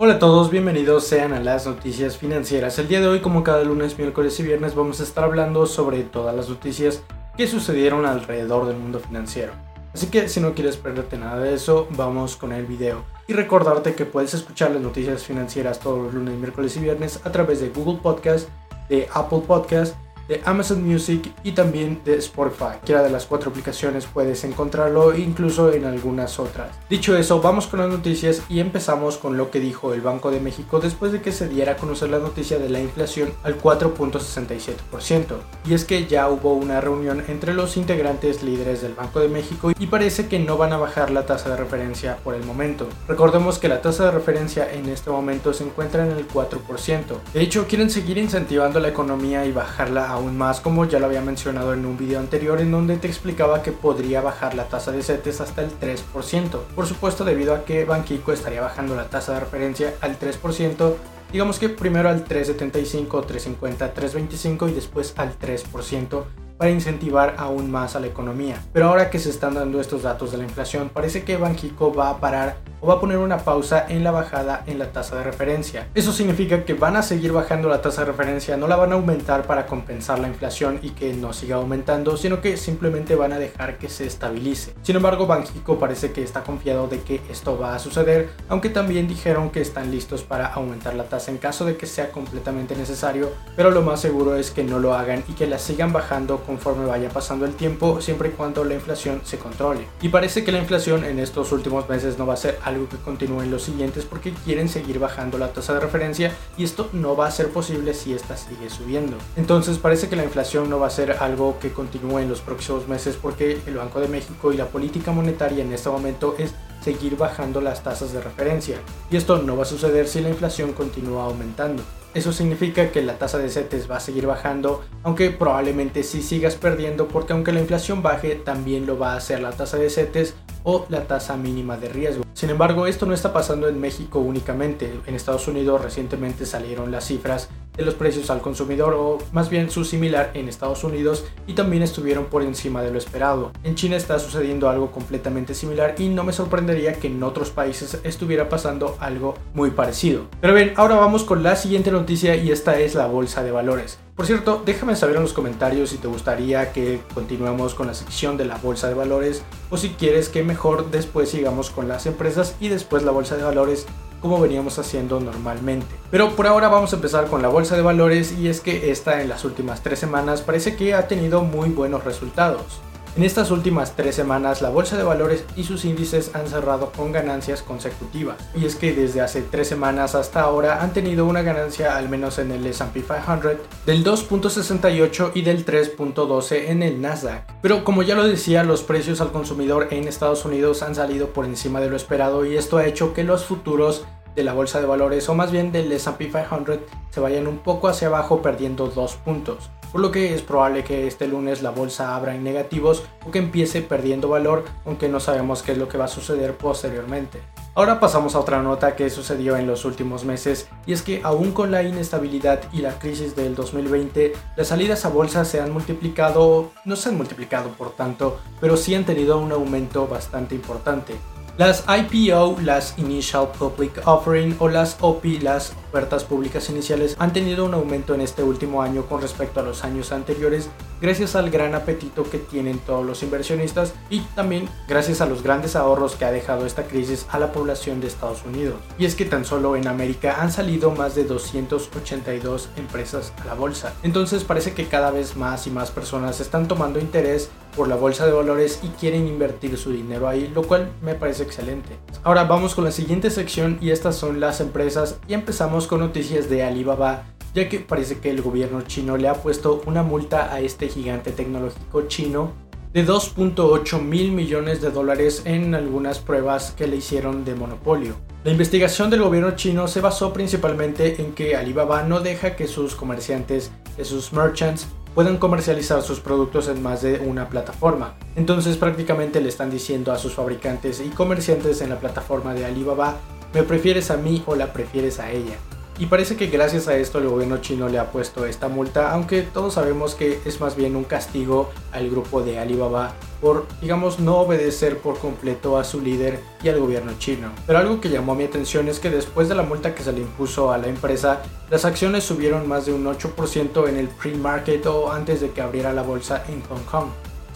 Hola a todos, bienvenidos sean a las noticias financieras. El día de hoy, como cada lunes, miércoles y viernes, vamos a estar hablando sobre todas las noticias que sucedieron alrededor del mundo financiero. Así que si no quieres perderte nada de eso, vamos con el video. Y recordarte que puedes escuchar las noticias financieras todos los lunes, miércoles y viernes a través de Google Podcast, de Apple Podcast, de Amazon Music y también de Spotify. Cualquiera de las cuatro aplicaciones puedes encontrarlo, incluso en algunas otras. Dicho eso, vamos con las noticias y empezamos con lo que dijo el Banco de México después de que se diera a conocer la noticia de la inflación al 4.67%. Y es que ya hubo una reunión entre los integrantes líderes del Banco de México y parece que no van a bajar la tasa de referencia por el momento. Recordemos que la tasa de referencia en este momento se encuentra en el 4%. De hecho, quieren seguir incentivando la economía y bajarla a aún más como ya lo había mencionado en un video anterior en donde te explicaba que podría bajar la tasa de CETES hasta el 3%. Por supuesto debido a que Banquico estaría bajando la tasa de referencia al 3%, digamos que primero al 3.75, 3.50, 3.25 y después al 3% para incentivar aún más a la economía. Pero ahora que se están dando estos datos de la inflación, parece que Banquico va a parar o va a poner una pausa en la bajada en la tasa de referencia. Eso significa que van a seguir bajando la tasa de referencia, no la van a aumentar para compensar la inflación y que no siga aumentando, sino que simplemente van a dejar que se estabilice. Sin embargo, Banxico parece que está confiado de que esto va a suceder, aunque también dijeron que están listos para aumentar la tasa en caso de que sea completamente necesario, pero lo más seguro es que no lo hagan y que la sigan bajando conforme vaya pasando el tiempo, siempre y cuando la inflación se controle. Y parece que la inflación en estos últimos meses no va a ser algo que continúe en los siguientes porque quieren seguir bajando la tasa de referencia y esto no va a ser posible si esta sigue subiendo. Entonces parece que la inflación no va a ser algo que continúe en los próximos meses porque el Banco de México y la política monetaria en este momento es seguir bajando las tasas de referencia y esto no va a suceder si la inflación continúa aumentando. Eso significa que la tasa de CETES va a seguir bajando, aunque probablemente sí sigas perdiendo porque aunque la inflación baje, también lo va a hacer la tasa de CETES o la tasa mínima de riesgo. Sin embargo, esto no está pasando en México únicamente. En Estados Unidos recientemente salieron las cifras de los precios al consumidor o más bien su similar en Estados Unidos y también estuvieron por encima de lo esperado. En China está sucediendo algo completamente similar y no me sorprendería que en otros países estuviera pasando algo muy parecido. Pero bien, ahora vamos con la siguiente noticia y esta es la bolsa de valores. Por cierto, déjame saber en los comentarios si te gustaría que continuemos con la sección de la bolsa de valores o si quieres que mejor después sigamos con las empresas y después la bolsa de valores como veníamos haciendo normalmente. Pero por ahora vamos a empezar con la bolsa de valores y es que esta en las últimas tres semanas parece que ha tenido muy buenos resultados. En estas últimas tres semanas, la bolsa de valores y sus índices han cerrado con ganancias consecutivas. Y es que desde hace tres semanas hasta ahora han tenido una ganancia, al menos en el SP 500, del 2.68 y del 3.12 en el Nasdaq. Pero como ya lo decía, los precios al consumidor en Estados Unidos han salido por encima de lo esperado y esto ha hecho que los futuros de la bolsa de valores o más bien del SP 500 se vayan un poco hacia abajo perdiendo dos puntos por lo que es probable que este lunes la bolsa abra en negativos o que empiece perdiendo valor, aunque no sabemos qué es lo que va a suceder posteriormente. Ahora pasamos a otra nota que sucedió en los últimos meses y es que aún con la inestabilidad y la crisis del 2020, las salidas a bolsa se han multiplicado, no se han multiplicado por tanto, pero sí han tenido un aumento bastante importante. Las IPO, las Initial Public Offering o las OPI, las ofertas públicas iniciales, han tenido un aumento en este último año con respecto a los años anteriores gracias al gran apetito que tienen todos los inversionistas y también gracias a los grandes ahorros que ha dejado esta crisis a la población de Estados Unidos. Y es que tan solo en América han salido más de 282 empresas a la bolsa. Entonces parece que cada vez más y más personas están tomando interés por la bolsa de valores y quieren invertir su dinero ahí, lo cual me parece excelente. Ahora vamos con la siguiente sección y estas son las empresas y empezamos con noticias de Alibaba ya que parece que el gobierno chino le ha puesto una multa a este gigante tecnológico chino de 2.8 mil millones de dólares en algunas pruebas que le hicieron de monopolio. La investigación del gobierno chino se basó principalmente en que Alibaba no deja que sus comerciantes, que sus merchants, puedan comercializar sus productos en más de una plataforma. Entonces prácticamente le están diciendo a sus fabricantes y comerciantes en la plataforma de Alibaba, me prefieres a mí o la prefieres a ella. Y parece que gracias a esto el gobierno chino le ha puesto esta multa, aunque todos sabemos que es más bien un castigo al grupo de Alibaba por, digamos, no obedecer por completo a su líder y al gobierno chino. Pero algo que llamó mi atención es que después de la multa que se le impuso a la empresa, las acciones subieron más de un 8% en el pre-market o antes de que abriera la bolsa en Hong Kong.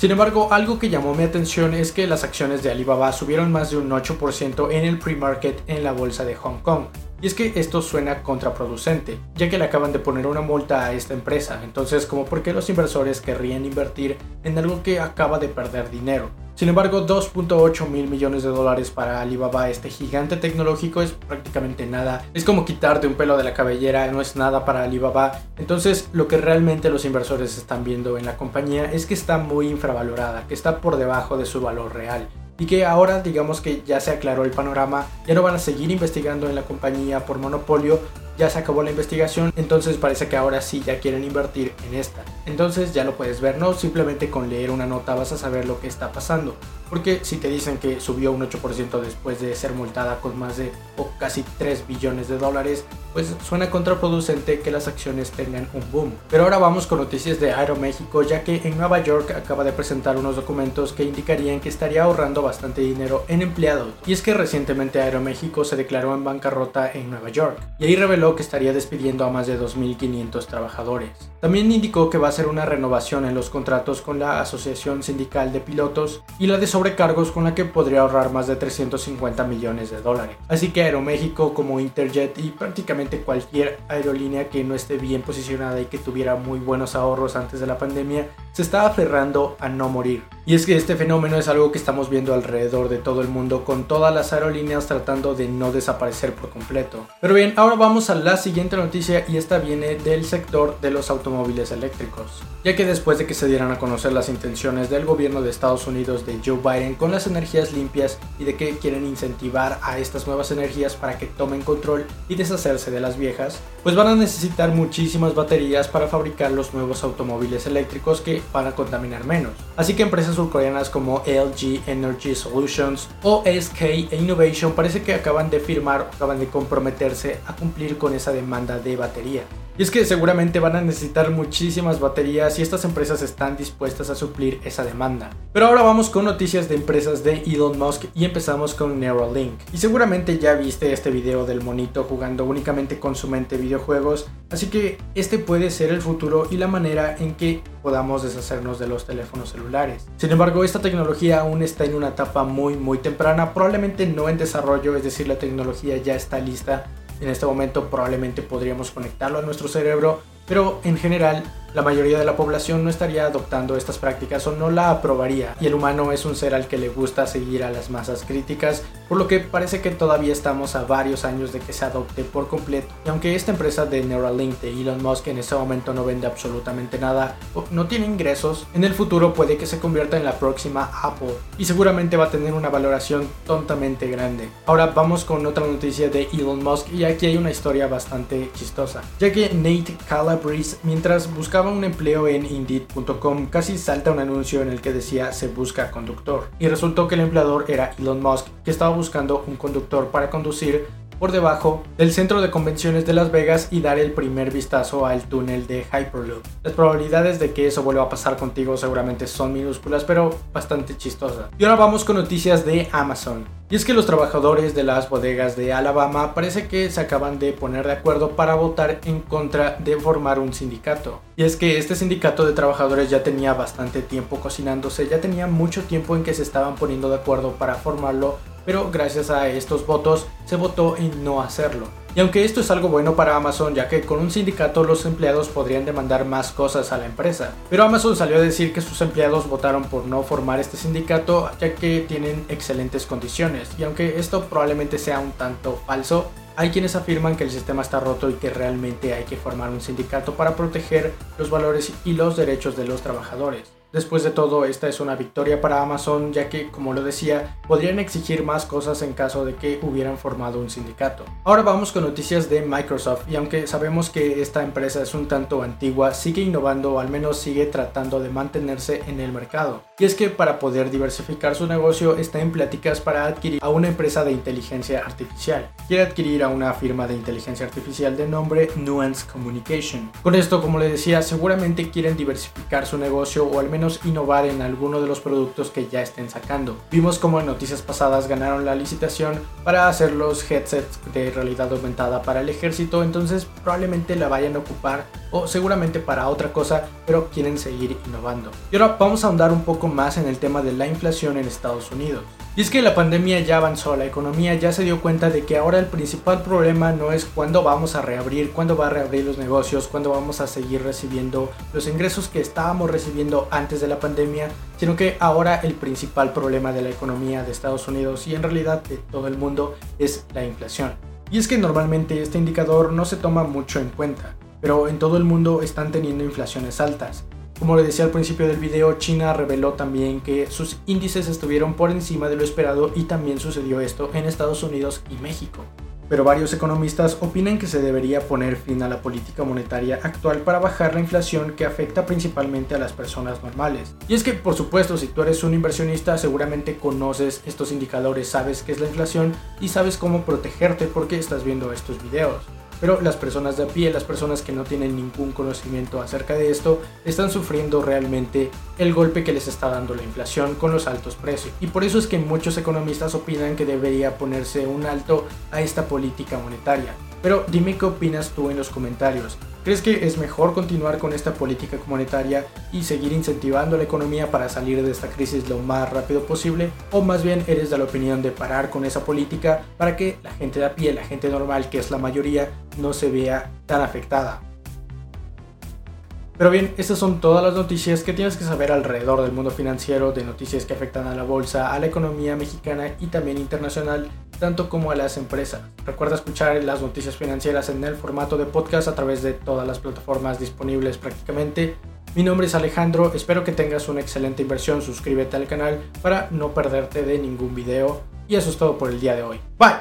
Sin embargo, algo que llamó mi atención es que las acciones de Alibaba subieron más de un 8% en el pre-market en la bolsa de Hong Kong. Y es que esto suena contraproducente, ya que le acaban de poner una multa a esta empresa, entonces como por qué los inversores querrían invertir en algo que acaba de perder dinero. Sin embargo, 2.8 mil millones de dólares para Alibaba, este gigante tecnológico, es prácticamente nada. Es como quitarte un pelo de la cabellera, no es nada para Alibaba. Entonces, lo que realmente los inversores están viendo en la compañía es que está muy infravalorada, que está por debajo de su valor real y que ahora digamos que ya se aclaró el panorama, ya no van a seguir investigando en la compañía por monopolio, ya se acabó la investigación, entonces parece que ahora sí ya quieren invertir en esta. Entonces ya lo puedes ver, no simplemente con leer una nota vas a saber lo que está pasando. Porque si te dicen que subió un 8% después de ser multada con más de o casi 3 billones de dólares, pues suena contraproducente que las acciones tengan un boom. Pero ahora vamos con noticias de Aeroméxico, ya que en Nueva York acaba de presentar unos documentos que indicarían que estaría ahorrando bastante dinero en empleados. Y es que recientemente Aeroméxico se declaró en bancarrota en Nueva York, y ahí reveló que estaría despidiendo a más de 2.500 trabajadores. También indicó que va a hacer una renovación en los contratos con la Asociación Sindical de Pilotos y la de sobrecargos con la que podría ahorrar más de 350 millones de dólares. Así que Aeroméxico como Interjet y prácticamente cualquier aerolínea que no esté bien posicionada y que tuviera muy buenos ahorros antes de la pandemia se está aferrando a no morir. Y es que este fenómeno es algo que estamos viendo alrededor de todo el mundo con todas las aerolíneas tratando de no desaparecer por completo. Pero bien, ahora vamos a la siguiente noticia y esta viene del sector de los automóviles eléctricos. Ya que después de que se dieran a conocer las intenciones del gobierno de Estados Unidos de Joe Biden con las energías limpias y de que quieren incentivar a estas nuevas energías para que tomen control y deshacerse de las viejas, pues van a necesitar muchísimas baterías para fabricar los nuevos automóviles eléctricos que van a contaminar menos. Así que empresas surcoreanas como LG Energy Solutions o SK Innovation parece que acaban de firmar o acaban de comprometerse a cumplir con esa demanda de batería. Y es que seguramente van a necesitar muchísimas baterías y estas empresas están dispuestas a suplir esa demanda. Pero ahora vamos con noticias de empresas de Elon Musk y empezamos con Neuralink. Y seguramente ya viste este video del monito jugando únicamente con su mente videojuegos, así que este puede ser el futuro y la manera en que podamos deshacernos de los teléfonos celulares. Sin embargo, esta tecnología aún está en una etapa muy muy temprana, probablemente no en desarrollo, es decir, la tecnología ya está lista en este momento probablemente podríamos conectarlo a nuestro cerebro, pero en general la mayoría de la población no estaría adoptando estas prácticas o no la aprobaría, y el humano es un ser al que le gusta seguir a las masas críticas, por lo que parece que todavía estamos a varios años de que se adopte por completo. Y aunque esta empresa de Neuralink de Elon Musk en este momento no vende absolutamente nada o no tiene ingresos, en el futuro puede que se convierta en la próxima Apple y seguramente va a tener una valoración tontamente grande. Ahora vamos con otra noticia de Elon Musk y aquí hay una historia bastante chistosa, ya que Nate Calabrese mientras buscaba un empleo en Indeed.com, casi salta un anuncio en el que decía se busca conductor. Y resultó que el empleador era Elon Musk, que estaba buscando un conductor para conducir por debajo del centro de convenciones de Las Vegas y dar el primer vistazo al túnel de Hyperloop. Las probabilidades de que eso vuelva a pasar contigo seguramente son minúsculas, pero bastante chistosas. Y ahora vamos con noticias de Amazon. Y es que los trabajadores de las bodegas de Alabama parece que se acaban de poner de acuerdo para votar en contra de formar un sindicato. Y es que este sindicato de trabajadores ya tenía bastante tiempo cocinándose, ya tenía mucho tiempo en que se estaban poniendo de acuerdo para formarlo, pero gracias a estos votos se votó en no hacerlo. Y aunque esto es algo bueno para Amazon, ya que con un sindicato los empleados podrían demandar más cosas a la empresa. Pero Amazon salió a decir que sus empleados votaron por no formar este sindicato, ya que tienen excelentes condiciones. Y aunque esto probablemente sea un tanto falso, hay quienes afirman que el sistema está roto y que realmente hay que formar un sindicato para proteger los valores y los derechos de los trabajadores. Después de todo, esta es una victoria para Amazon, ya que, como lo decía, podrían exigir más cosas en caso de que hubieran formado un sindicato. Ahora vamos con noticias de Microsoft, y aunque sabemos que esta empresa es un tanto antigua, sigue innovando o al menos sigue tratando de mantenerse en el mercado. Y es que para poder diversificar su negocio está en pláticas para adquirir a una empresa de inteligencia artificial. Quiere adquirir a una firma de inteligencia artificial de nombre Nuance Communication. Con esto, como le decía, seguramente quieren diversificar su negocio o al innovar en alguno de los productos que ya estén sacando. Vimos como en noticias pasadas ganaron la licitación para hacer los headsets de realidad aumentada para el ejército, entonces probablemente la vayan a ocupar o seguramente para otra cosa, pero quieren seguir innovando. Y ahora vamos a ahondar un poco más en el tema de la inflación en Estados Unidos. Y es que la pandemia ya avanzó, la economía ya se dio cuenta de que ahora el principal problema no es cuándo vamos a reabrir, cuándo va a reabrir los negocios, cuándo vamos a seguir recibiendo los ingresos que estábamos recibiendo antes de la pandemia, sino que ahora el principal problema de la economía de Estados Unidos y en realidad de todo el mundo es la inflación. Y es que normalmente este indicador no se toma mucho en cuenta, pero en todo el mundo están teniendo inflaciones altas. Como le decía al principio del video, China reveló también que sus índices estuvieron por encima de lo esperado y también sucedió esto en Estados Unidos y México. Pero varios economistas opinan que se debería poner fin a la política monetaria actual para bajar la inflación que afecta principalmente a las personas normales. Y es que, por supuesto, si tú eres un inversionista, seguramente conoces estos indicadores, sabes qué es la inflación y sabes cómo protegerte porque estás viendo estos videos pero las personas de a pie, las personas que no tienen ningún conocimiento acerca de esto, están sufriendo realmente el golpe que les está dando la inflación con los altos precios. Y por eso es que muchos economistas opinan que debería ponerse un alto a esta política monetaria. Pero dime qué opinas tú en los comentarios. ¿Crees que es mejor continuar con esta política monetaria y seguir incentivando la economía para salir de esta crisis lo más rápido posible? ¿O más bien eres de la opinión de parar con esa política para que la gente de a pie, la gente normal, que es la mayoría, no se vea tan afectada? Pero bien, estas son todas las noticias que tienes que saber alrededor del mundo financiero, de noticias que afectan a la bolsa, a la economía mexicana y también internacional tanto como a las empresas. Recuerda escuchar las noticias financieras en el formato de podcast a través de todas las plataformas disponibles prácticamente. Mi nombre es Alejandro, espero que tengas una excelente inversión, suscríbete al canal para no perderte de ningún video y eso es todo por el día de hoy. Bye.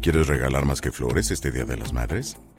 ¿Quieres regalar más que flores este Día de las Madres?